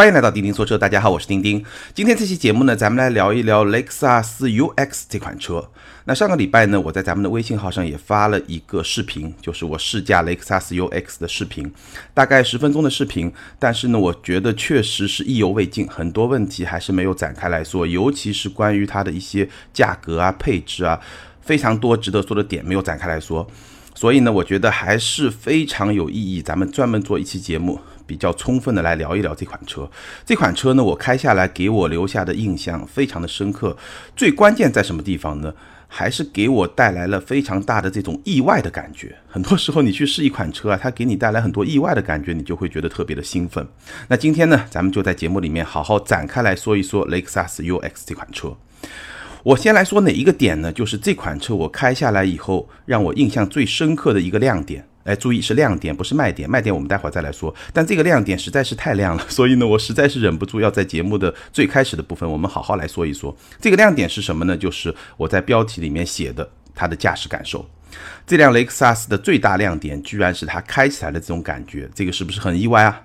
欢迎来到钉钉说车，大家好，我是钉钉。今天这期节目呢，咱们来聊一聊雷克萨斯 UX 这款车。那上个礼拜呢，我在咱们的微信号上也发了一个视频，就是我试驾雷克萨斯 UX 的视频，大概十分钟的视频。但是呢，我觉得确实是意犹未尽，很多问题还是没有展开来说，尤其是关于它的一些价格啊、配置啊，非常多值得说的点没有展开来说。所以呢，我觉得还是非常有意义，咱们专门做一期节目。比较充分的来聊一聊这款车。这款车呢，我开下来给我留下的印象非常的深刻。最关键在什么地方呢？还是给我带来了非常大的这种意外的感觉。很多时候你去试一款车啊，它给你带来很多意外的感觉，你就会觉得特别的兴奋。那今天呢，咱们就在节目里面好好展开来说一说雷克萨斯 UX 这款车。我先来说哪一个点呢？就是这款车我开下来以后，让我印象最深刻的一个亮点。哎，注意是亮点，不是卖点。卖点我们待会儿再来说。但这个亮点实在是太亮了，所以呢，我实在是忍不住要在节目的最开始的部分，我们好好来说一说这个亮点是什么呢？就是我在标题里面写的它的驾驶感受。这辆雷克萨斯的最大亮点，居然是它开起来的这种感觉，这个是不是很意外啊？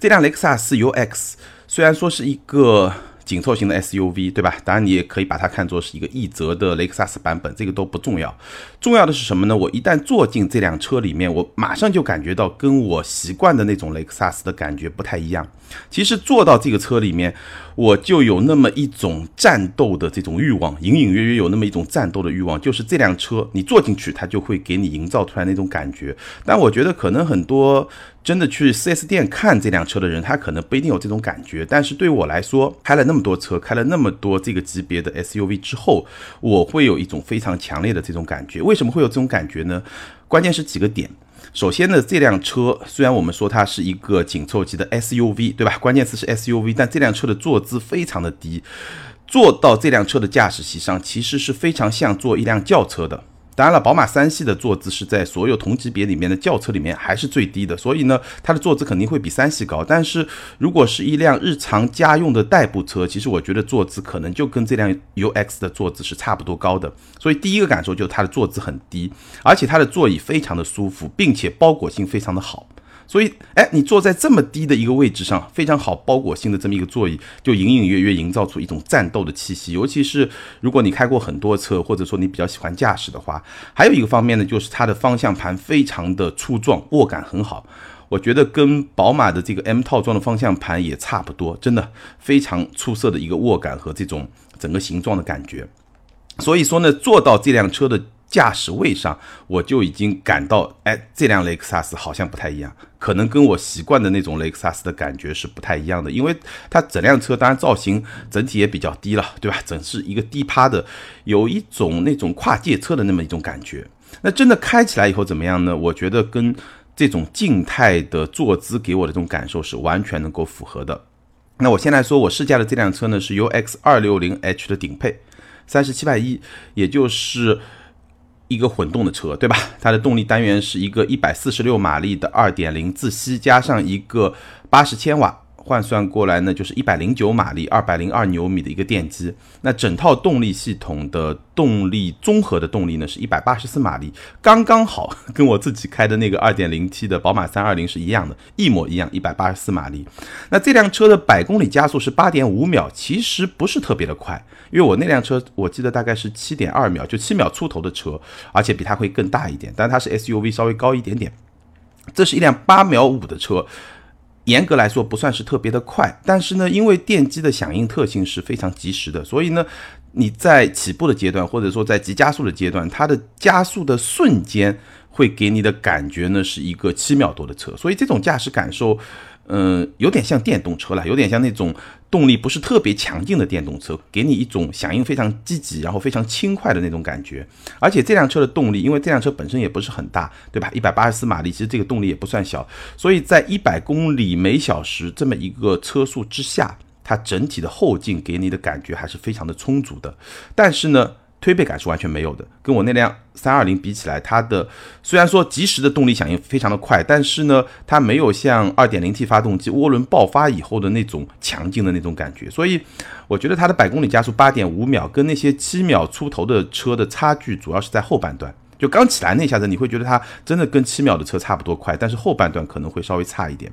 这辆雷克萨斯 UX 虽然说是一个。紧凑型的 SUV，对吧？当然，你也可以把它看作是一个奕泽的雷克萨斯版本，这个都不重要。重要的是什么呢？我一旦坐进这辆车里面，我马上就感觉到跟我习惯的那种雷克萨斯的感觉不太一样。其实坐到这个车里面，我就有那么一种战斗的这种欲望，隐隐约约有那么一种战斗的欲望。就是这辆车，你坐进去，它就会给你营造出来那种感觉。但我觉得可能很多。真的去 4S 店看这辆车的人，他可能不一定有这种感觉。但是对我来说，开了那么多车，开了那么多这个级别的 SUV 之后，我会有一种非常强烈的这种感觉。为什么会有这种感觉呢？关键是几个点。首先呢，这辆车虽然我们说它是一个紧凑级的 SUV，对吧？关键词是 SUV，但这辆车的坐姿非常的低，坐到这辆车的驾驶席上，其实是非常像坐一辆轿车的。当然了，宝马三系的坐姿是在所有同级别里面的轿车里面还是最低的，所以呢，它的坐姿肯定会比三系高。但是如果是一辆日常家用的代步车，其实我觉得坐姿可能就跟这辆 UX 的坐姿是差不多高的。所以第一个感受就是它的坐姿很低，而且它的座椅非常的舒服，并且包裹性非常的好。所以，哎，你坐在这么低的一个位置上，非常好包裹性的这么一个座椅，就隐隐约约营造出一种战斗的气息。尤其是如果你开过很多车，或者说你比较喜欢驾驶的话，还有一个方面呢，就是它的方向盘非常的粗壮，握感很好。我觉得跟宝马的这个 M 套装的方向盘也差不多，真的非常出色的一个握感和这种整个形状的感觉。所以说呢，坐到这辆车的。驾驶位上，我就已经感到，哎，这辆雷克萨斯好像不太一样，可能跟我习惯的那种雷克萨斯的感觉是不太一样的，因为它整辆车当然造型整体也比较低了，对吧？整是一个低趴的，有一种那种跨界车的那么一种感觉。那真的开起来以后怎么样呢？我觉得跟这种静态的坐姿给我的这种感受是完全能够符合的。那我先来说，我试驾的这辆车呢是 UX 二六零 H 的顶配，三十七万一，也就是。一个混动的车，对吧？它的动力单元是一个一百四十六马力的二点零自吸，加上一个八十千瓦。换算过来呢，就是一百零九马力、二百零二牛米的一个电机。那整套动力系统的动力综合的动力呢，是一百八十四马力，刚刚好，跟我自己开的那个二点零 T 的宝马三二零是一样的，一模一样，一百八十四马力。那这辆车的百公里加速是八点五秒，其实不是特别的快，因为我那辆车我记得大概是七点二秒，就七秒出头的车，而且比它会更大一点，但它是 SUV，稍微高一点点。这是一辆八秒五的车。严格来说不算是特别的快，但是呢，因为电机的响应特性是非常及时的，所以呢，你在起步的阶段或者说在急加速的阶段，它的加速的瞬间会给你的感觉呢是一个七秒多的车，所以这种驾驶感受。嗯，有点像电动车了，有点像那种动力不是特别强劲的电动车，给你一种响应非常积极，然后非常轻快的那种感觉。而且这辆车的动力，因为这辆车本身也不是很大，对吧？一百八十四马力，其实这个动力也不算小，所以在一百公里每小时这么一个车速之下，它整体的后劲给你的感觉还是非常的充足的。但是呢。推背感是完全没有的，跟我那辆三二零比起来，它的虽然说及时的动力响应非常的快，但是呢，它没有像二点零 T 发动机涡轮爆发以后的那种强劲的那种感觉，所以我觉得它的百公里加速八点五秒，跟那些七秒出头的车的差距主要是在后半段，就刚起来那下子，你会觉得它真的跟七秒的车差不多快，但是后半段可能会稍微差一点。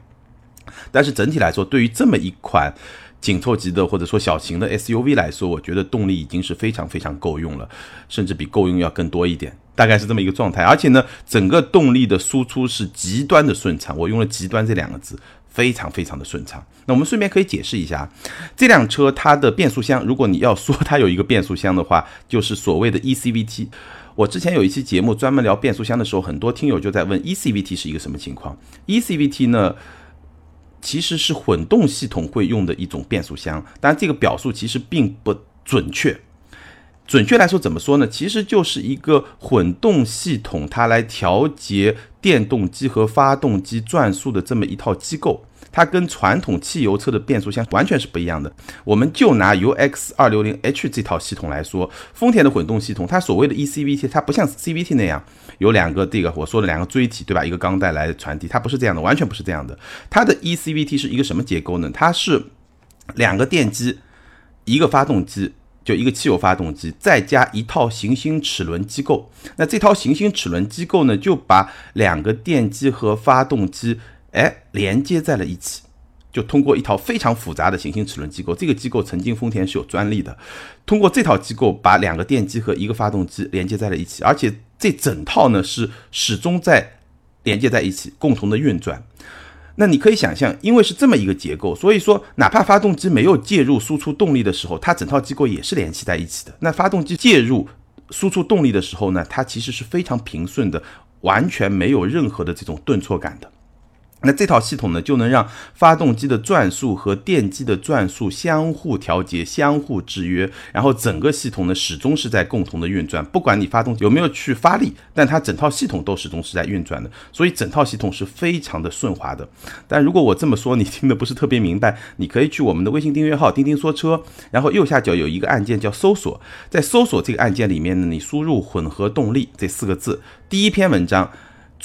但是整体来说，对于这么一款紧凑级的或者说小型的 SUV 来说，我觉得动力已经是非常非常够用了，甚至比够用要更多一点，大概是这么一个状态。而且呢，整个动力的输出是极端的顺畅，我用了“极端”这两个字，非常非常的顺畅。那我们顺便可以解释一下，这辆车它的变速箱，如果你要说它有一个变速箱的话，就是所谓的 ECVT。我之前有一期节目专门聊变速箱的时候，很多听友就在问 ECVT 是一个什么情况。ECVT 呢，其实是混动系统会用的一种变速箱，但这个表述其实并不准确。准确来说怎么说呢？其实就是一个混动系统，它来调节电动机和发动机转速的这么一套机构。它跟传统汽油车的变速箱完全是不一样的。我们就拿 UX 二六零 H 这套系统来说，丰田的混动系统，它所谓的 ECVT，它不像 CVT 那样有两个这个我说的两个锥体，对吧？一个钢带来传递，它不是这样的，完全不是这样的。它的 ECVT 是一个什么结构呢？它是两个电机，一个发动机，就一个汽油发动机，再加一套行星齿轮机构。那这套行星齿轮机构呢，就把两个电机和发动机。哎，连接在了一起，就通过一套非常复杂的行星齿轮机构。这个机构曾经丰田是有专利的。通过这套机构，把两个电机和一个发动机连接在了一起，而且这整套呢是始终在连接在一起，共同的运转。那你可以想象，因为是这么一个结构，所以说哪怕发动机没有介入输出动力的时候，它整套机构也是联系在一起的。那发动机介入输出动力的时候呢，它其实是非常平顺的，完全没有任何的这种顿挫感的。那这套系统呢，就能让发动机的转速和电机的转速相互调节、相互制约，然后整个系统呢始终是在共同的运转。不管你发动机有没有去发力，但它整套系统都始终是在运转的，所以整套系统是非常的顺滑的。但如果我这么说你听的不是特别明白，你可以去我们的微信订阅号“钉钉说车”，然后右下角有一个按键叫搜索，在搜索这个按键里面呢，你输入“混合动力”这四个字，第一篇文章。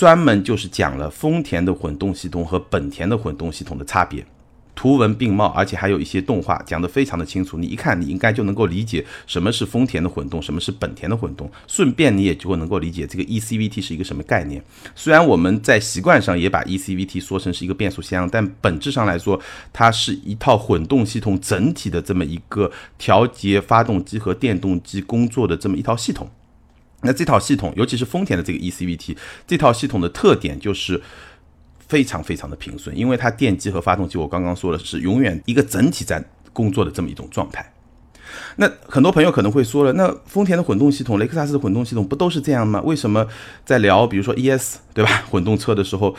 专门就是讲了丰田的混动系统和本田的混动系统的差别，图文并茂，而且还有一些动画讲得非常的清楚。你一看，你应该就能够理解什么是丰田的混动，什么是本田的混动。顺便你也就会能够理解这个 ECVT 是一个什么概念。虽然我们在习惯上也把 ECVT 说成是一个变速箱，但本质上来说，它是一套混动系统整体的这么一个调节发动机和电动机工作的这么一套系统。那这套系统，尤其是丰田的这个 ECVT，这套系统的特点就是非常非常的平顺，因为它电机和发动机，我刚刚说的是永远一个整体在工作的这么一种状态。那很多朋友可能会说了，那丰田的混动系统、雷克萨斯的混动系统不都是这样吗？为什么在聊比如说 ES 对吧 混动车的时候，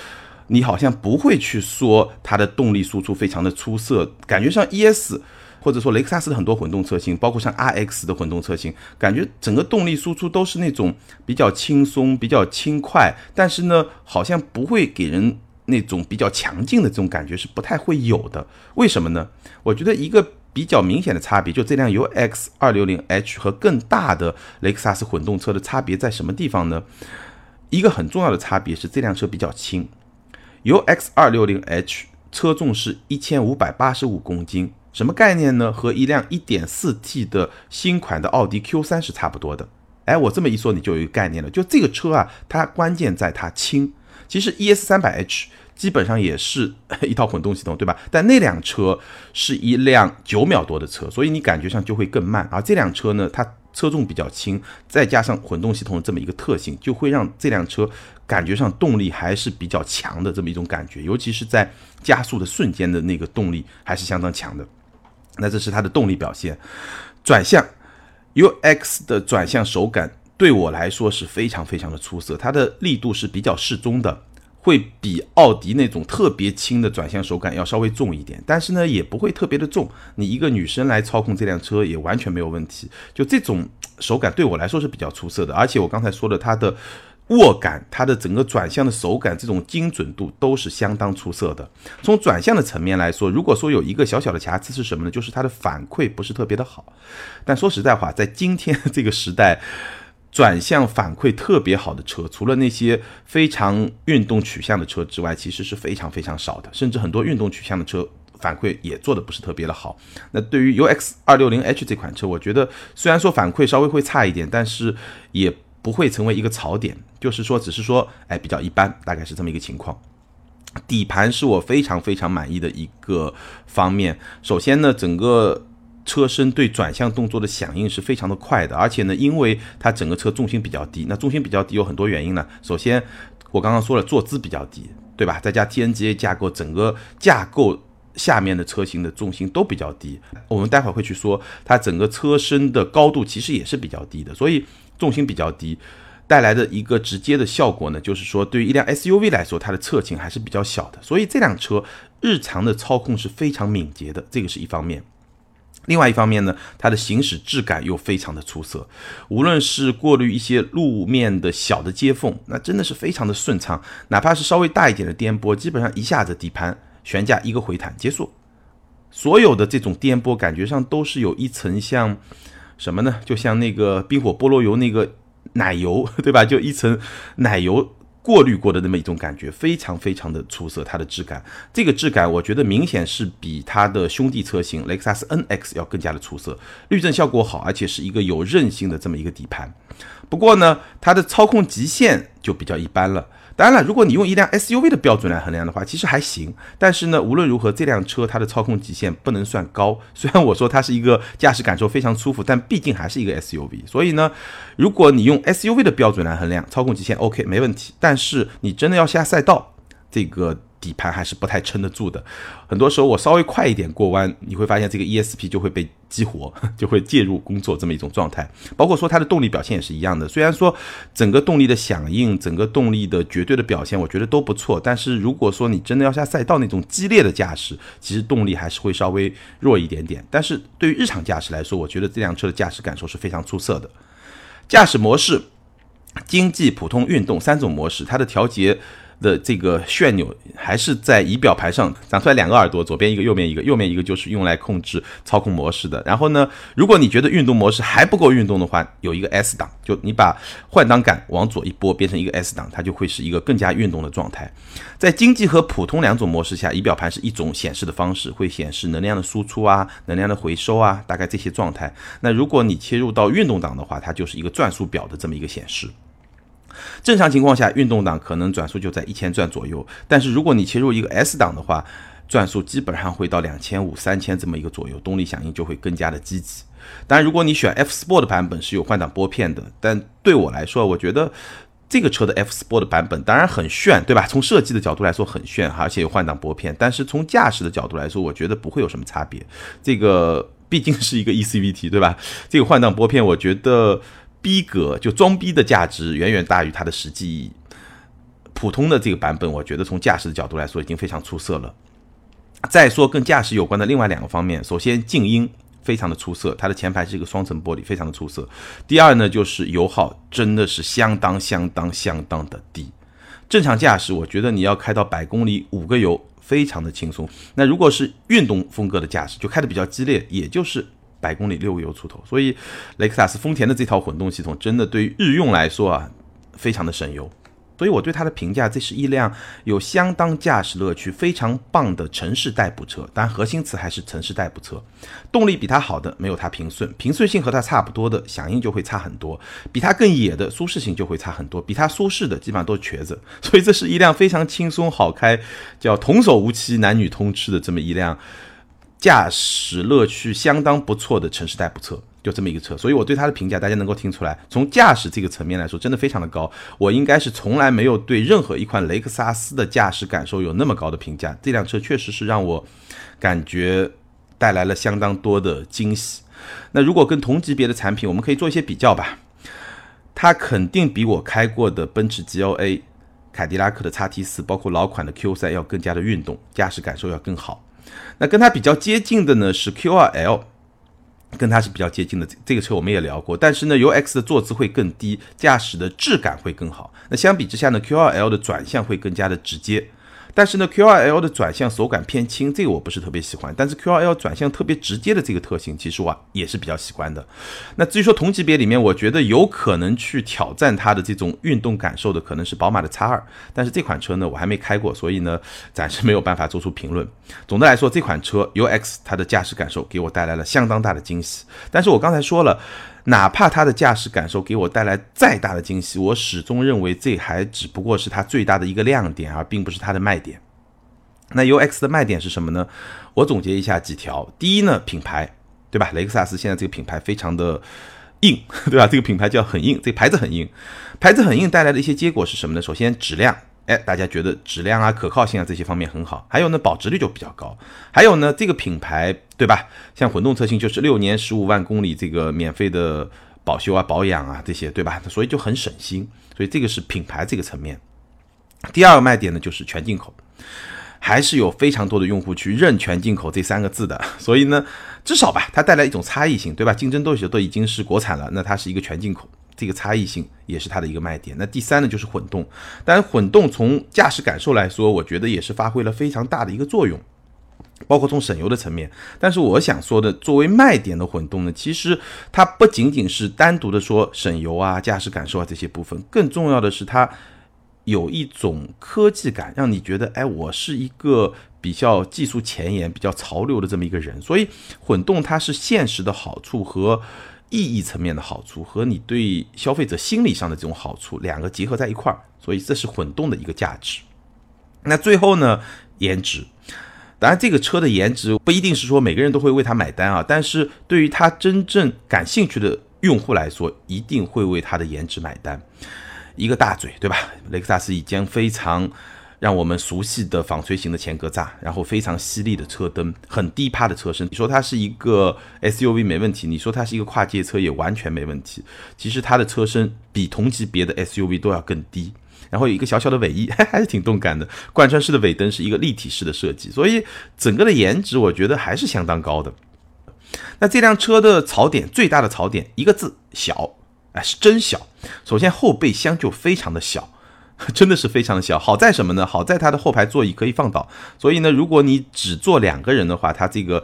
你好像不会去说它的动力输出非常的出色，感觉上 ES。或者说雷克萨斯的很多混动车型，包括像 RX 的混动车型，感觉整个动力输出都是那种比较轻松、比较轻快，但是呢，好像不会给人那种比较强劲的这种感觉，是不太会有的。为什么呢？我觉得一个比较明显的差别，就这辆 UX 二六零 H 和更大的雷克萨斯混动车的差别在什么地方呢？一个很重要的差别是这辆车比较轻，UX 二六零 H 车重是一千五百八十五公斤。什么概念呢？和一辆 1.4T 的新款的奥迪 Q3 是差不多的。哎，我这么一说，你就有一个概念了。就这个车啊，它关键在它轻。其实 ES300H 基本上也是一套混动系统，对吧？但那辆车是一辆九秒多的车，所以你感觉上就会更慢。而这辆车呢，它车重比较轻，再加上混动系统的这么一个特性，就会让这辆车感觉上动力还是比较强的这么一种感觉，尤其是在加速的瞬间的那个动力还是相当强的。那这是它的动力表现，转向，UX 的转向手感对我来说是非常非常的出色，它的力度是比较适中的，会比奥迪那种特别轻的转向手感要稍微重一点，但是呢也不会特别的重，你一个女生来操控这辆车也完全没有问题，就这种手感对我来说是比较出色的，而且我刚才说的它的。握感，它的整个转向的手感，这种精准度都是相当出色的。从转向的层面来说，如果说有一个小小的瑕疵是什么呢？就是它的反馈不是特别的好。但说实在话，在今天这个时代，转向反馈特别好的车，除了那些非常运动取向的车之外，其实是非常非常少的。甚至很多运动取向的车反馈也做的不是特别的好。那对于 UX 二六零 H 这款车，我觉得虽然说反馈稍微会差一点，但是也。不会成为一个槽点，就是说，只是说，哎，比较一般，大概是这么一个情况。底盘是我非常非常满意的一个方面。首先呢，整个车身对转向动作的响应是非常的快的，而且呢，因为它整个车重心比较低，那重心比较低有很多原因呢。首先，我刚刚说了，坐姿比较低，对吧？再加 TNGA 架构，整个架构。下面的车型的重心都比较低，我们待会儿会去说，它整个车身的高度其实也是比较低的，所以重心比较低带来的一个直接的效果呢，就是说对于一辆 SUV 来说，它的侧倾还是比较小的，所以这辆车日常的操控是非常敏捷的，这个是一方面。另外一方面呢，它的行驶质感又非常的出色，无论是过滤一些路面的小的接缝，那真的是非常的顺畅，哪怕是稍微大一点的颠簸，基本上一下子底盘。悬架一个回弹结束，所有的这种颠簸感觉上都是有一层像什么呢？就像那个冰火菠萝油那个奶油，对吧？就一层奶油过滤过的那么一种感觉，非常非常的出色。它的质感，这个质感我觉得明显是比它的兄弟车型雷克萨斯 NX 要更加的出色，滤震效果好，而且是一个有韧性的这么一个底盘。不过呢，它的操控极限就比较一般了。当然了，如果你用一辆 SUV 的标准来衡量的话，其实还行。但是呢，无论如何，这辆车它的操控极限不能算高。虽然我说它是一个驾驶感受非常舒服，但毕竟还是一个 SUV。所以呢，如果你用 SUV 的标准来衡量，操控极限 OK 没问题。但是你真的要下赛道，这个。底盘还是不太撑得住的，很多时候我稍微快一点过弯，你会发现这个 ESP 就会被激活，就会介入工作这么一种状态。包括说它的动力表现也是一样的，虽然说整个动力的响应、整个动力的绝对的表现，我觉得都不错，但是如果说你真的要下赛道那种激烈的驾驶，其实动力还是会稍微弱一点点。但是对于日常驾驶来说，我觉得这辆车的驾驶感受是非常出色的。驾驶模式、经济、普通、运动三种模式，它的调节。的这个旋钮还是在仪表盘上长出来两个耳朵，左边一个，右边一个，右面一个就是用来控制操控模式的。然后呢，如果你觉得运动模式还不够运动的话，有一个 S 档，就你把换挡杆往左一拨，变成一个 S 档，它就会是一个更加运动的状态。在经济和普通两种模式下，仪表盘是一种显示的方式，会显示能量的输出啊，能量的回收啊，大概这些状态。那如果你切入到运动档的话，它就是一个转速表的这么一个显示。正常情况下，运动档可能转速就在一千转左右，但是如果你切入一个 S 档的话，转速基本上会到两千五、三千这么一个左右，动力响应就会更加的积极。当然，如果你选 F Sport 的版本是有换挡拨片的，但对我来说，我觉得这个车的 F Sport 的版本当然很炫，对吧？从设计的角度来说很炫，而且有换挡拨片，但是从驾驶的角度来说，我觉得不会有什么差别。这个毕竟是一个 ECVT，对吧？这个换挡拨片，我觉得。逼格就装逼的价值远远大于它的实际意义。普通的这个版本，我觉得从驾驶的角度来说已经非常出色了。再说跟驾驶有关的另外两个方面，首先静音非常的出色，它的前排是一个双层玻璃，非常的出色。第二呢，就是油耗真的是相当相当相当的低。正常驾驶，我觉得你要开到百公里五个油，非常的轻松。那如果是运动风格的驾驶，就开的比较激烈，也就是。百公里六个油出头，所以雷克萨斯、丰田的这套混动系统真的对于日用来说啊，非常的省油。所以我对它的评价，这是一辆有相当驾驶乐趣、非常棒的城市代步车。当然，核心词还是城市代步车。动力比它好的没有它平顺，平顺性和它差不多的响应就会差很多。比它更野的舒适性就会差很多，比它舒适的基本上都是瘸子。所以这是一辆非常轻松好开，叫童叟无欺、男女通吃的这么一辆。驾驶乐趣相当不错的城市代步车，就这么一个车，所以我对它的评价，大家能够听出来，从驾驶这个层面来说，真的非常的高。我应该是从来没有对任何一款雷克萨斯的驾驶感受有那么高的评价。这辆车确实是让我感觉带来了相当多的惊喜。那如果跟同级别的产品，我们可以做一些比较吧。它肯定比我开过的奔驰 GLA、凯迪拉克的 x T 四，包括老款的 Q 三要更加的运动，驾驶感受要更好。那跟它比较接近的呢是 Q2L，跟它是比较接近的。这个车我们也聊过，但是呢，UX 的坐姿会更低，驾驶的质感会更好。那相比之下呢，Q2L 的转向会更加的直接。但是呢，Q2L 的转向手感偏轻，这个我不是特别喜欢。但是 Q2L 转向特别直接的这个特性，其实我也是比较喜欢的。那至于说同级别里面，我觉得有可能去挑战它的这种运动感受的，可能是宝马的 X2。但是这款车呢，我还没开过，所以呢，暂时没有办法做出评论。总的来说，这款车 UX 它的驾驶感受给我带来了相当大的惊喜。但是我刚才说了。哪怕它的驾驶感受给我带来再大的惊喜，我始终认为这还只不过是它最大的一个亮点，而并不是它的卖点。那 UX 的卖点是什么呢？我总结一下几条。第一呢，品牌，对吧？雷克萨斯现在这个品牌非常的硬，对吧？这个品牌叫很硬，这牌子很硬，牌子很硬带来的一些结果是什么呢？首先质量，哎，大家觉得质量啊、可靠性啊这些方面很好。还有呢，保值率就比较高。还有呢，这个品牌，对吧？像混动车型就是六年十五万公里这个免费的保修啊、保养啊这些，对吧？所以就很省心。所以这个是品牌这个层面。第二个卖点呢，就是全进口。还是有非常多的用户去认全进口这三个字的，所以呢，至少吧，它带来一种差异性，对吧？竞争对手都已经是国产了，那它是一个全进口，这个差异性也是它的一个卖点。那第三呢，就是混动，当然混动从驾驶感受来说，我觉得也是发挥了非常大的一个作用，包括从省油的层面。但是我想说的，作为卖点的混动呢，其实它不仅仅是单独的说省油啊、驾驶感受啊这些部分，更重要的是它。有一种科技感，让你觉得，哎，我是一个比较技术前沿、比较潮流的这么一个人。所以，混动它是现实的好处和意义层面的好处，和你对消费者心理上的这种好处两个结合在一块儿，所以这是混动的一个价值。那最后呢，颜值，当然这个车的颜值不一定是说每个人都会为它买单啊，但是对于他真正感兴趣的用户来说，一定会为它的颜值买单。一个大嘴，对吧？雷克萨斯已经非常让我们熟悉的纺锤型的前格栅，然后非常犀利的车灯，很低趴的车身。你说它是一个 SUV 没问题，你说它是一个跨界车也完全没问题。其实它的车身比同级别的 SUV 都要更低，然后有一个小小的尾翼，还是挺动感的。贯穿式的尾灯是一个立体式的设计，所以整个的颜值我觉得还是相当高的。那这辆车的槽点，最大的槽点一个字：小。哎，是真小。首先，后备箱就非常的小，真的是非常的小。好在什么呢？好在它的后排座椅可以放倒，所以呢，如果你只坐两个人的话，它这个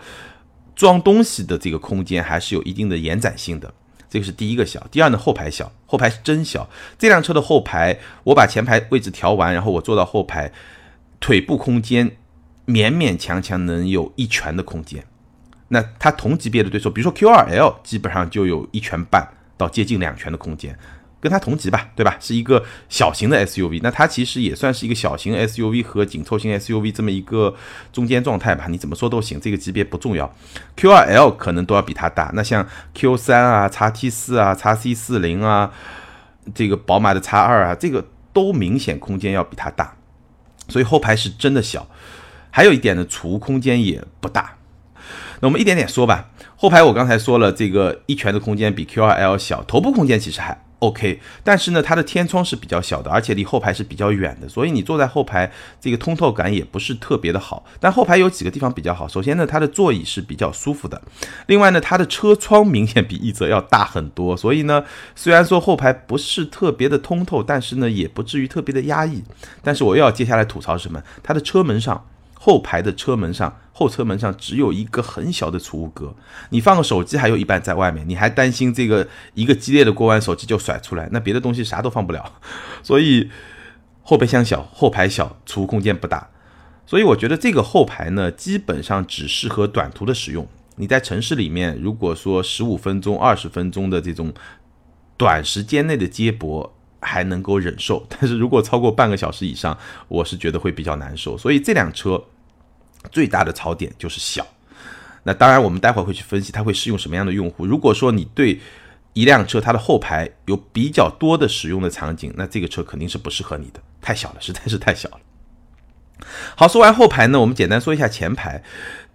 装东西的这个空间还是有一定的延展性的。这个是第一个小。第二呢，后排小，后排是真小。这辆车的后排，我把前排位置调完，然后我坐到后排，腿部空间勉勉强强能有一拳的空间。那它同级别的对手，比如说 Q2L，基本上就有一拳半。到接近两拳的空间，跟它同级吧，对吧？是一个小型的 SUV，那它其实也算是一个小型 SUV 和紧凑型 SUV 这么一个中间状态吧。你怎么说都行，这个级别不重要。Q2L 可能都要比它大，那像 Q3 啊、叉 T 四啊、叉 C 四零啊，这个宝马的叉二啊，这个都明显空间要比它大，所以后排是真的小。还有一点呢，储物空间也不大。那我们一点点说吧。后排我刚才说了，这个一拳的空间比 Q2L 小，头部空间其实还 OK，但是呢，它的天窗是比较小的，而且离后排是比较远的，所以你坐在后排，这个通透感也不是特别的好。但后排有几个地方比较好，首先呢，它的座椅是比较舒服的，另外呢，它的车窗明显比奕泽要大很多，所以呢，虽然说后排不是特别的通透，但是呢，也不至于特别的压抑。但是我又要接下来吐槽什么？它的车门上。后排的车门上，后车门上只有一个很小的储物格，你放个手机还有一半在外面，你还担心这个一个激烈的过弯手机就甩出来，那别的东西啥都放不了。所以后备箱小，后排小，储物空间不大。所以我觉得这个后排呢，基本上只适合短途的使用。你在城市里面，如果说十五分钟、二十分钟的这种短时间内的接驳。还能够忍受，但是如果超过半个小时以上，我是觉得会比较难受。所以这辆车最大的槽点就是小。那当然，我们待会儿会去分析它会适用什么样的用户。如果说你对一辆车它的后排有比较多的使用的场景，那这个车肯定是不适合你的，太小了，实在是太小了。好，说完后排呢，我们简单说一下前排。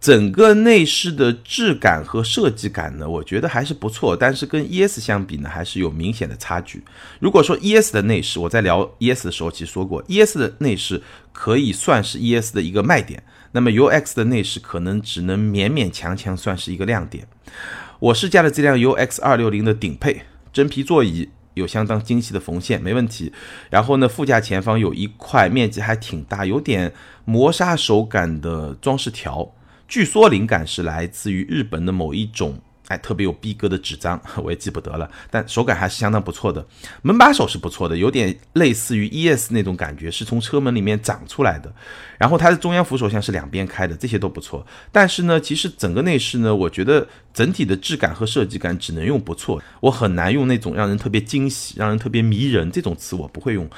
整个内饰的质感和设计感呢，我觉得还是不错，但是跟 ES 相比呢，还是有明显的差距。如果说 ES 的内饰，我在聊 ES 的时候其实说过，ES 的内饰可以算是 ES 的一个卖点，那么 UX 的内饰可能只能勉勉强强算是一个亮点。我试驾的这辆 UX 二六零的顶配真皮座椅，有相当精细的缝线，没问题。然后呢，副驾前方有一块面积还挺大、有点磨砂手感的装饰条。据说灵感是来自于日本的某一种，哎，特别有逼格的纸张，我也记不得了，但手感还是相当不错的。门把手是不错的，有点类似于 ES 那种感觉，是从车门里面长出来的。然后它的中央扶手箱是两边开的，这些都不错。但是呢，其实整个内饰呢，我觉得整体的质感和设计感只能用不错，我很难用那种让人特别惊喜、让人特别迷人这种词，我不会用。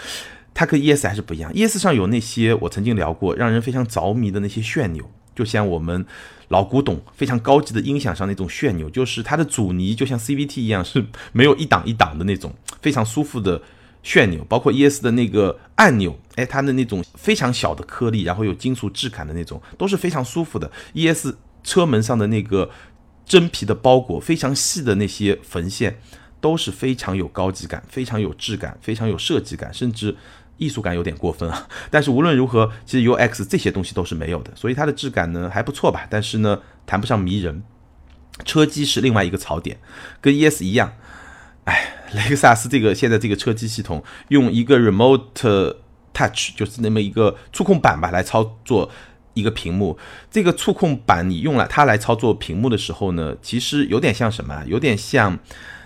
它跟 ES 还是不一样。ES 上有那些我曾经聊过，让人非常着迷的那些旋钮，就像我们老古董非常高级的音响上那种旋钮，就是它的阻尼就像 CVT 一样，是没有一档一档的那种非常舒服的旋钮。包括 ES 的那个按钮，哎，它的那种非常小的颗粒，然后有金属质感的那种，都是非常舒服的。ES 车门上的那个真皮的包裹，非常细的那些缝线，都是非常有高级感、非常有质感、非常有设计感，甚至。艺术感有点过分啊，但是无论如何，其实 UX 这些东西都是没有的，所以它的质感呢还不错吧，但是呢谈不上迷人。车机是另外一个槽点，跟 ES 一样，哎，雷克萨斯这个现在这个车机系统用一个 Remote Touch 就是那么一个触控板吧来操作一个屏幕，这个触控板你用了它来操作屏幕的时候呢，其实有点像什么？有点像。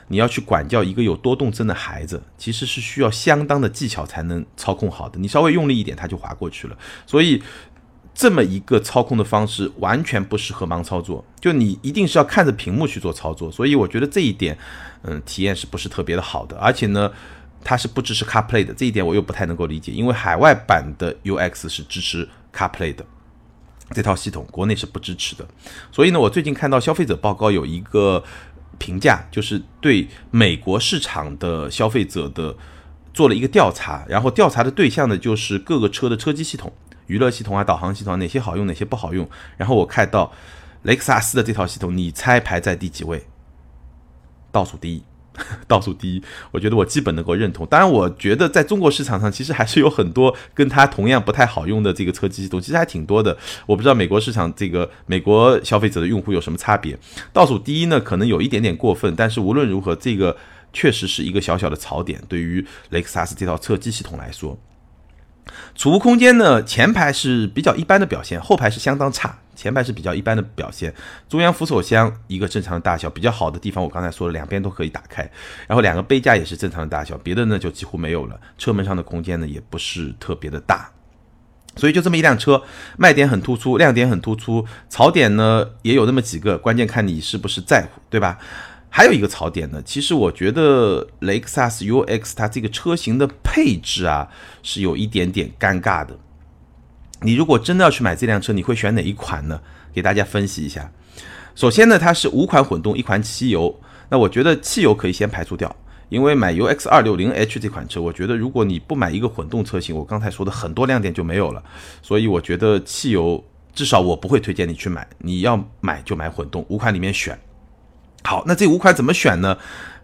你要去管教一个有多动症的孩子，其实是需要相当的技巧才能操控好的。你稍微用力一点，他就滑过去了。所以，这么一个操控的方式完全不适合盲操作。就你一定是要看着屏幕去做操作。所以我觉得这一点，嗯，体验是不是特别的好的？而且呢，它是不支持 CarPlay 的，这一点我又不太能够理解。因为海外版的 UX 是支持 CarPlay 的这套系统，国内是不支持的。所以呢，我最近看到消费者报告有一个。评价就是对美国市场的消费者的做了一个调查，然后调查的对象呢就是各个车的车机系统、娱乐系统啊、导航系统哪些好用，哪些不好用。然后我看到雷克萨斯的这套系统，你猜排在第几位？倒数第一。倒数第一，我觉得我基本能够认同。当然，我觉得在中国市场上，其实还是有很多跟它同样不太好用的这个车机系统，其实还挺多的。我不知道美国市场这个美国消费者的用户有什么差别。倒数第一呢，可能有一点点过分，但是无论如何，这个确实是一个小小的槽点，对于雷克萨斯这套车机系统来说。储物空间呢，前排是比较一般的表现，后排是相当差。前排是比较一般的表现，中央扶手箱一个正常的大小，比较好的地方我刚才说了，两边都可以打开，然后两个杯架也是正常的大小，别的呢就几乎没有了。车门上的空间呢也不是特别的大，所以就这么一辆车，卖点很突出，亮点很突出，槽点呢也有那么几个，关键看你是不是在乎，对吧？还有一个槽点呢，其实我觉得雷克萨斯 UX 它这个车型的配置啊是有一点点尴尬的。你如果真的要去买这辆车，你会选哪一款呢？给大家分析一下。首先呢，它是五款混动，一款汽油。那我觉得汽油可以先排除掉，因为买 UX 二六零 H 这款车，我觉得如果你不买一个混动车型，我刚才说的很多亮点就没有了。所以我觉得汽油至少我不会推荐你去买，你要买就买混动，五款里面选。好，那这五款怎么选呢？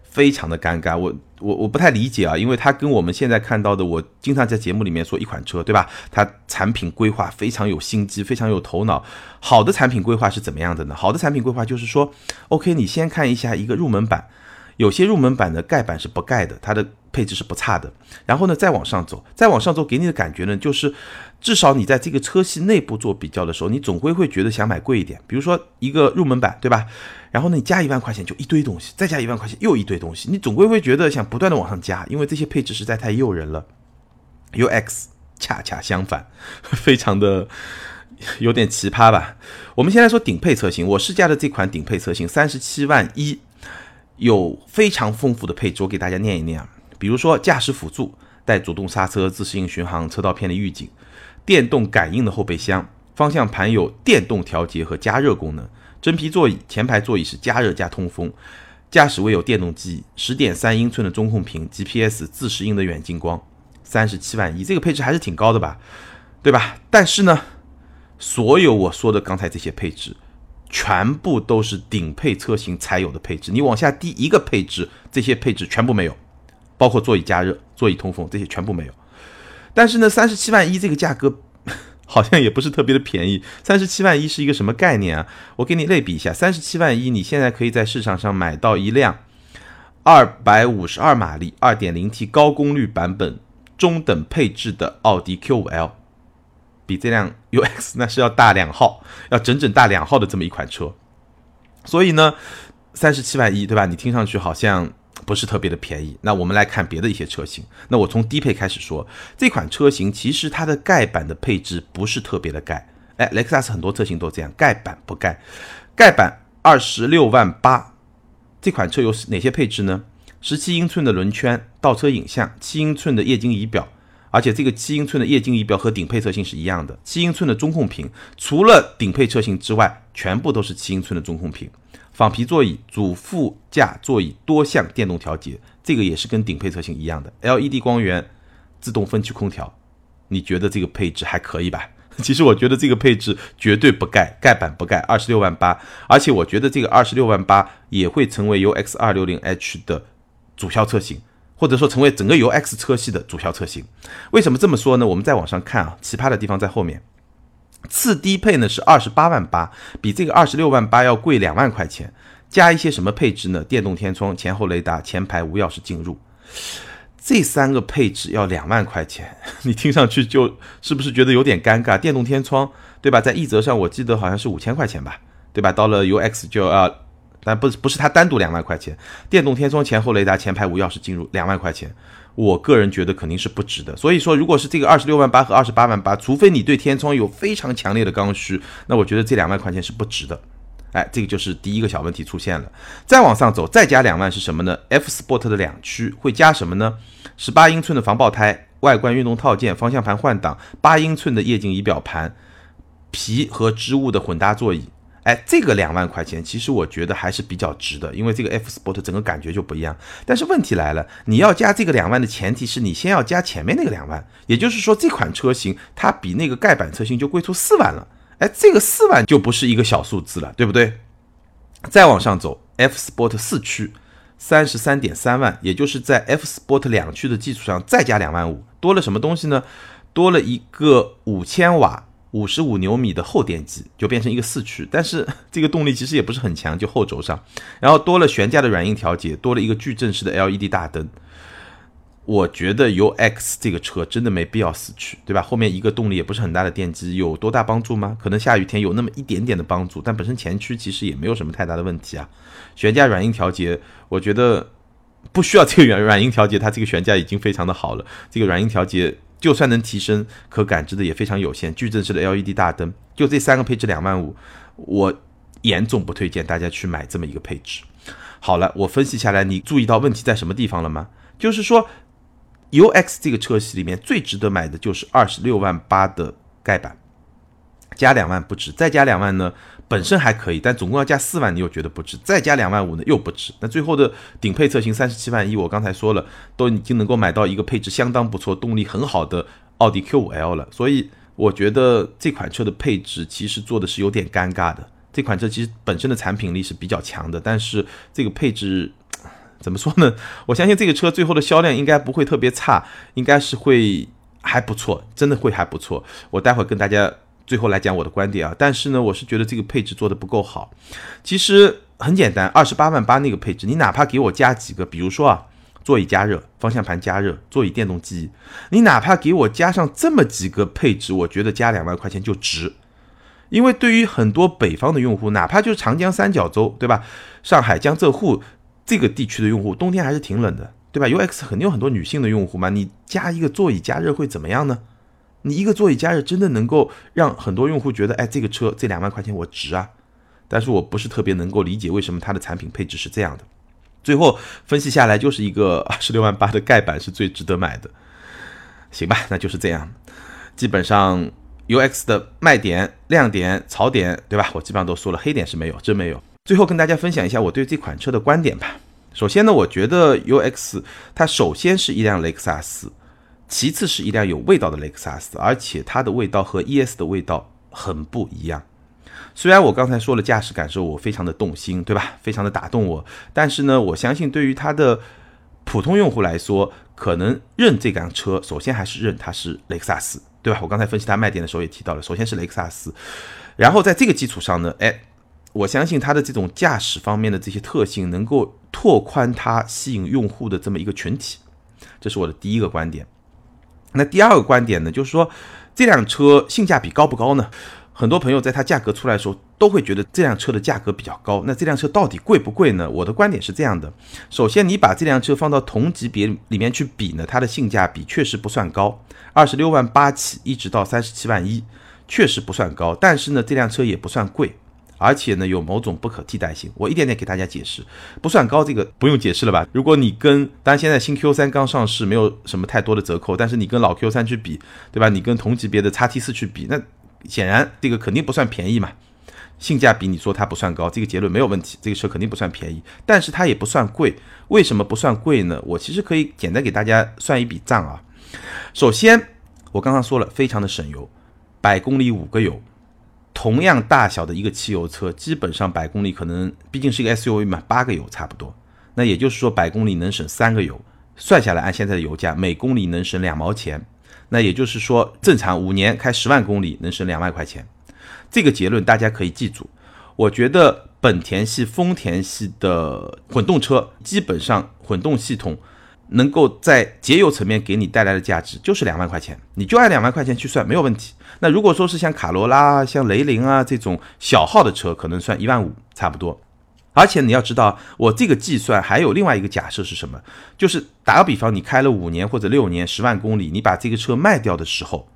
非常的尴尬，我我我不太理解啊，因为它跟我们现在看到的，我经常在节目里面说一款车，对吧？它产品规划非常有心机，非常有头脑。好的产品规划是怎么样的呢？好的产品规划就是说，OK，你先看一下一个入门版。有些入门版的盖板是不盖的，它的配置是不差的。然后呢，再往上走，再往上走，给你的感觉呢，就是至少你在这个车系内部做比较的时候，你总归会觉得想买贵一点。比如说一个入门版，对吧？然后呢，你加一万块钱就一堆东西，再加一万块钱又一堆东西，你总归会觉得想不断的往上加，因为这些配置实在太诱人了。UX 恰恰相反，非常的 有点奇葩吧？我们先来说顶配车型，我试驾的这款顶配车型三十七万一。有非常丰富的配置，我给大家念一念啊。比如说驾驶辅助带主动刹车、自适应巡航、车道偏离预警，电动感应的后备箱，方向盘有电动调节和加热功能，真皮座椅，前排座椅是加热加通风，驾驶位有电动机，十点三英寸的中控屏，GPS 自适应的远近光，三十七万一，这个配置还是挺高的吧，对吧？但是呢，所有我说的刚才这些配置。全部都是顶配车型才有的配置，你往下低一个配置，这些配置全部没有，包括座椅加热、座椅通风这些全部没有。但是呢，三十七万一这个价格 好像也不是特别的便宜。三十七万一是一个什么概念啊？我给你类比一下，三十七万一你现在可以在市场上买到一辆二百五十二马力、二点零 T 高功率版本中等配置的奥迪 Q 五 L。比这辆 UX 那是要大两号，要整整大两号的这么一款车，所以呢，三十七万一，对吧？你听上去好像不是特别的便宜。那我们来看别的一些车型。那我从低配开始说，这款车型其实它的盖板的配置不是特别的盖。哎，雷克萨斯很多车型都这样，盖板不盖。盖板二十六万八，这款车有哪些配置呢？十七英寸的轮圈、倒车影像、七英寸的液晶仪表。而且这个七英寸的液晶仪表和顶配车型是一样的，七英寸的中控屏，除了顶配车型之外，全部都是七英寸的中控屏。仿皮座椅，主副驾座椅多项电动调节，这个也是跟顶配车型一样的。LED 光源，自动分区空调，你觉得这个配置还可以吧？其实我觉得这个配置绝对不盖，盖板不盖，二十六万八，而且我觉得这个二十六万八也会成为 UX 二六零 H 的主销车型，或者说成为整个 UX 车系的主销车型。为什么这么说呢？我们再往上看啊，奇葩的地方在后面。次低配呢是二十八万八，比这个二十六万八要贵两万块钱，加一些什么配置呢？电动天窗、前后雷达、前排无钥匙进入，这三个配置要两万块钱，你听上去就是不是觉得有点尴尬？电动天窗对吧？在一折上我记得好像是五千块钱吧，对吧？到了 UX 就要，但不不是它单独两万块钱，电动天窗、前后雷达、前排无钥匙进入两万块钱。我个人觉得肯定是不值的，所以说，如果是这个二十六万八和二十八万八，除非你对天窗有非常强烈的刚需，那我觉得这两万块钱是不值的。哎，这个就是第一个小问题出现了。再往上走，再加两万是什么呢？F Sport 的两驱会加什么呢？十八英寸的防爆胎，外观运动套件，方向盘换挡，八英寸的液晶仪表盘，皮和织物的混搭座椅。哎，这个两万块钱，其实我觉得还是比较值的，因为这个 F Sport 整个感觉就不一样。但是问题来了，你要加这个两万的前提是你先要加前面那个两万，也就是说这款车型它比那个盖板车型就贵出四万了。哎，这个四万就不是一个小数字了，对不对？再往上走，F Sport 四驱三十三点三万，也就是在 F Sport 两驱的基础上再加两万五，多了什么东西呢？多了一个五千瓦。五十五牛米的后电机就变成一个四驱，但是 这个动力其实也不是很强，就后轴上，然后多了悬架的软硬调节，多了一个矩阵式的 LED 大灯。我觉得 UX 这个车真的没必要四驱，对吧？后面一个动力也不是很大的电机，有多大帮助吗？可能下雨天有那么一点点的帮助，但本身前驱其实也没有什么太大的问题啊。悬架软硬调节，我觉得不需要这个软 软硬调节，它这个悬架已经非常的好了。这个软硬调节。就算能提升，可感知的也非常有限。矩阵式的 LED 大灯，就这三个配置两万五，我严重不推荐大家去买这么一个配置。好了，我分析下来，你注意到问题在什么地方了吗？就是说，UX 这个车系里面最值得买的就是二十六万八的盖板。加两万不值，再加两万呢，本身还可以，但总共要加四万，你又觉得不值，再加两万五呢又不值。那最后的顶配车型三十七万一，我刚才说了，都已经能够买到一个配置相当不错、动力很好的奥迪 Q5L 了。所以我觉得这款车的配置其实做的是有点尴尬的。这款车其实本身的产品力是比较强的，但是这个配置 怎么说呢？我相信这个车最后的销量应该不会特别差，应该是会还不错，真的会还不错。我待会跟大家。最后来讲我的观点啊，但是呢，我是觉得这个配置做的不够好。其实很简单，二十八万八那个配置，你哪怕给我加几个，比如说啊，座椅加热、方向盘加热、座椅电动记忆，你哪怕给我加上这么几个配置，我觉得加两万块钱就值。因为对于很多北方的用户，哪怕就是长江三角洲，对吧？上海、江浙沪这个地区的用户，冬天还是挺冷的，对吧？UX 肯定有很多女性的用户嘛，你加一个座椅加热会怎么样呢？你一个座椅加热真的能够让很多用户觉得，哎，这个车这两万块钱我值啊！但是我不是特别能够理解为什么它的产品配置是这样的。最后分析下来，就是一个二 十六万八的盖板是最值得买的。行吧，那就是这样。基本上 UX 的卖点、亮点、槽点，对吧？我基本上都说了，黑点是没有，真没有。最后跟大家分享一下我对这款车的观点吧。首先呢，我觉得 UX 它首先是一辆雷克萨斯。其次是一辆有味道的雷克萨斯，而且它的味道和 ES 的味道很不一样。虽然我刚才说了驾驶感受我非常的动心，对吧？非常的打动我，但是呢，我相信对于它的普通用户来说，可能认这辆车，首先还是认它是雷克萨斯，对吧？我刚才分析它卖点的时候也提到了，首先是雷克萨斯，然后在这个基础上呢，哎，我相信它的这种驾驶方面的这些特性能够拓宽它吸引用户的这么一个群体，这是我的第一个观点。那第二个观点呢，就是说这辆车性价比高不高呢？很多朋友在它价格出来的时候，都会觉得这辆车的价格比较高。那这辆车到底贵不贵呢？我的观点是这样的：首先，你把这辆车放到同级别里面去比呢，它的性价比确实不算高，二十六万八起，一直到三十七万一，确实不算高。但是呢，这辆车也不算贵，而且呢有某种不可替代性。我一点点给大家解释，不算高，这个不用解释了吧？如果你跟，当然现在新 Q 三刚上市，没有什么太多的折扣，但是你跟老 Q 三去比，对吧？你跟同级别的 x T 四去比，那显然这个肯定不算便宜嘛。性价比你说它不算高，这个结论没有问题，这个车肯定不算便宜，但是它也不算贵。为什么不算贵呢？我其实可以简单给大家算一笔账啊。首先，我刚刚说了，非常的省油，百公里五个油。同样大小的一个汽油车，基本上百公里可能毕竟是一个 SUV 嘛，八个油差不多。那也就是说，百公里能省三个油，算下来按现在的油价，每公里能省两毛钱。那也就是说，正常五年开十万公里能省两万块钱。这个结论大家可以记住。我觉得本田系、丰田系的混动车，基本上混动系统。能够在节油层面给你带来的价值就是两万块钱，你就按两万块钱去算没有问题。那如果说是像卡罗拉、像雷凌啊这种小号的车，可能算一万五差不多。而且你要知道，我这个计算还有另外一个假设是什么？就是打个比方，你开了五年或者六年，十万公里，你把这个车卖掉的时候，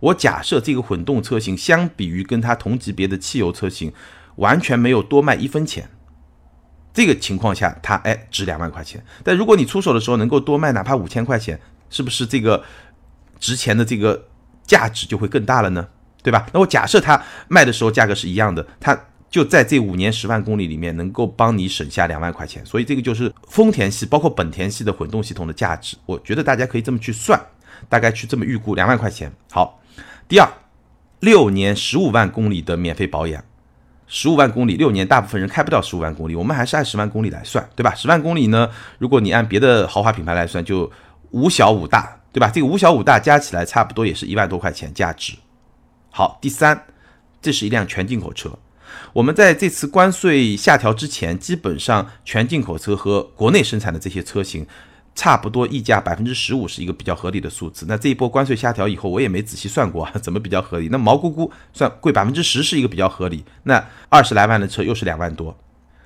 我假设这个混动车型相比于跟它同级别的汽油车型，完全没有多卖一分钱。这个情况下，它哎值两万块钱。但如果你出手的时候能够多卖哪怕五千块钱，是不是这个值钱的这个价值就会更大了呢？对吧？那我假设它卖的时候价格是一样的，它就在这五年十万公里里面能够帮你省下两万块钱。所以这个就是丰田系包括本田系的混动系统的价值。我觉得大家可以这么去算，大概去这么预估两万块钱。好，第二，六年十五万公里的免费保养。十五万公里，六年，大部分人开不到十五万公里，我们还是按十万公里来算，对吧？十万公里呢，如果你按别的豪华品牌来算，就五小五大，对吧？这个五小五大加起来差不多也是一万多块钱价值。好，第三，这是一辆全进口车，我们在这次关税下调之前，基本上全进口车和国内生产的这些车型。差不多溢价百分之十五是一个比较合理的数字。那这一波关税下调以后，我也没仔细算过啊，怎么比较合理？那毛估估算贵百分之十是一个比较合理。那二十来万的车又是两万多，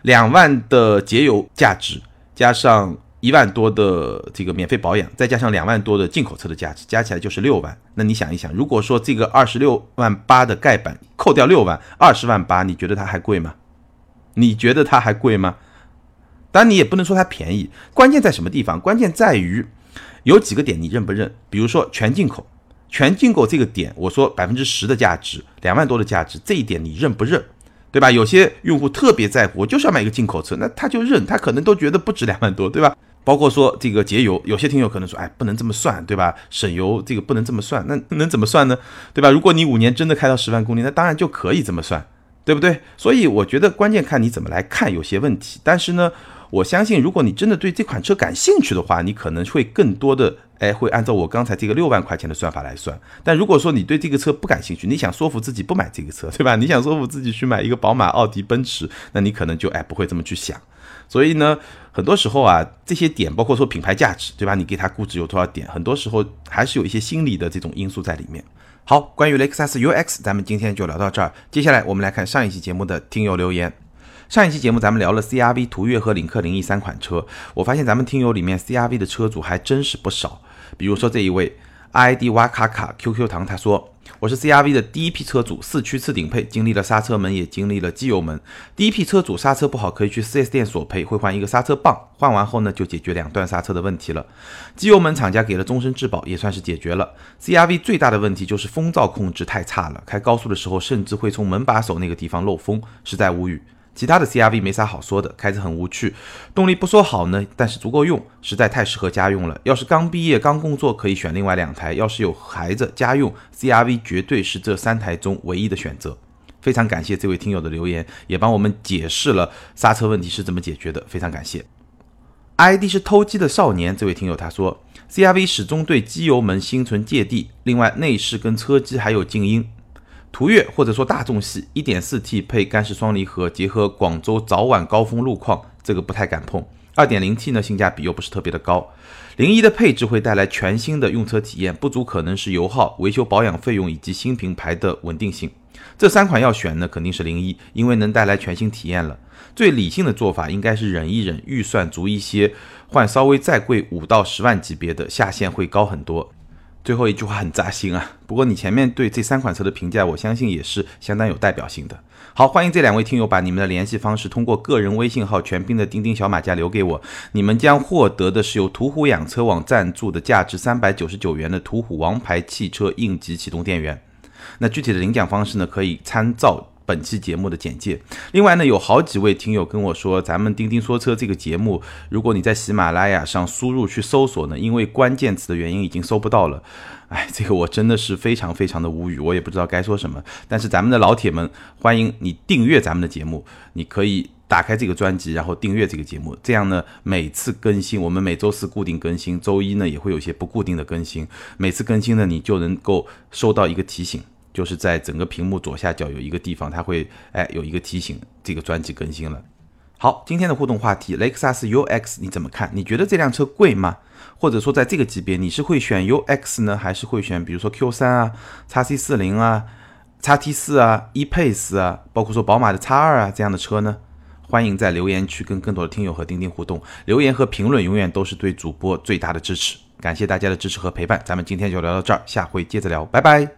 两万的节油价值，加上一万多的这个免费保养，再加上两万多的进口车的价值，加起来就是六万。那你想一想，如果说这个二十六万八的盖板扣掉六万，二十万八，你觉得它还贵吗？你觉得它还贵吗？当然，你也不能说它便宜，关键在什么地方？关键在于有几个点你认不认？比如说全进口，全进口这个点，我说百分之十的价值，两万多的价值，这一点你认不认？对吧？有些用户特别在乎，我就是要买一个进口车，那他就认，他可能都觉得不值两万多，对吧？包括说这个节油，有些听友可能说，哎，不能这么算，对吧？省油这个不能这么算，那能怎么算呢？对吧？如果你五年真的开到十万公里，那当然就可以这么算，对不对？所以我觉得关键看你怎么来看，有些问题，但是呢。我相信，如果你真的对这款车感兴趣的话，你可能会更多的哎，会按照我刚才这个六万块钱的算法来算。但如果说你对这个车不感兴趣，你想说服自己不买这个车，对吧？你想说服自己去买一个宝马、奥迪、奔驰，那你可能就哎不会这么去想。所以呢，很多时候啊，这些点包括说品牌价值，对吧？你给它估值有多少点，很多时候还是有一些心理的这种因素在里面。好，关于雷克萨斯 UX，咱们今天就聊到这儿。接下来我们来看上一期节目的听友留言。上一期节目咱们聊了 CRV、途岳和领克零一三款车，我发现咱们听友里面 CRV 的车主还真是不少。比如说这一位 ID 哇卡卡 QQ 糖，他说：“我是 CRV 的第一批车主，四驱次顶配，经历了刹车门，也经历了机油门。第一批车主刹车不好可以去 4S 店索赔，会换一个刹车棒，换完后呢就解决两段刹车的问题了。机油门厂家给了终身质保，也算是解决了。CRV 最大的问题就是风噪控制太差了，开高速的时候甚至会从门把手那个地方漏风，实在无语。”其他的 CRV 没啥好说的，开着很无趣，动力不说好呢，但是足够用，实在太适合家用了。要是刚毕业刚工作，可以选另外两台；要是有孩子家用，CRV 绝对是这三台中唯一的选择。非常感谢这位听友的留言，也帮我们解释了刹车问题是怎么解决的，非常感谢。ID 是偷鸡的少年，这位听友他说，CRV 始终对机油门心存芥蒂，另外内饰跟车机还有静音。途岳或者说大众系 1.4T 配干式双离合，结合广州早晚高峰路况，这个不太敢碰。2.0T 呢，性价比又不是特别的高。零一的配置会带来全新的用车体验，不足可能是油耗、维修保养费用以及新品牌的稳定性。这三款要选呢，肯定是零一，因为能带来全新体验了。最理性的做法应该是忍一忍，预算足一些，换稍微再贵五到十万级别的下限会高很多。最后一句话很扎心啊！不过你前面对这三款车的评价，我相信也是相当有代表性的。好，欢迎这两位听友把你们的联系方式通过个人微信号全拼的钉钉小马甲留给我，你们将获得的是由途虎养车网赞助的价值三百九十九元的途虎王牌汽车应急启动电源。那具体的领奖方式呢，可以参照。本期节目的简介。另外呢，有好几位听友跟我说，咱们钉钉说车这个节目，如果你在喜马拉雅上输入去搜索呢，因为关键词的原因已经搜不到了。哎，这个我真的是非常非常的无语，我也不知道该说什么。但是咱们的老铁们，欢迎你订阅咱们的节目，你可以打开这个专辑，然后订阅这个节目，这样呢，每次更新，我们每周四固定更新，周一呢也会有一些不固定的更新，每次更新呢，你就能够收到一个提醒。就是在整个屏幕左下角有一个地方，它会哎有一个提醒，这个专辑更新了。好，今天的互动话题，雷克萨斯 UX 你怎么看？你觉得这辆车贵吗？或者说在这个级别，你是会选 UX 呢，还是会选比如说 Q3 啊、x C 四零啊、x T 四啊、E-Pace 啊，包括说宝马的 x 二啊这样的车呢？欢迎在留言区跟更多的听友和钉钉互动，留言和评论永远都是对主播最大的支持。感谢大家的支持和陪伴，咱们今天就聊到这儿，下回接着聊，拜拜。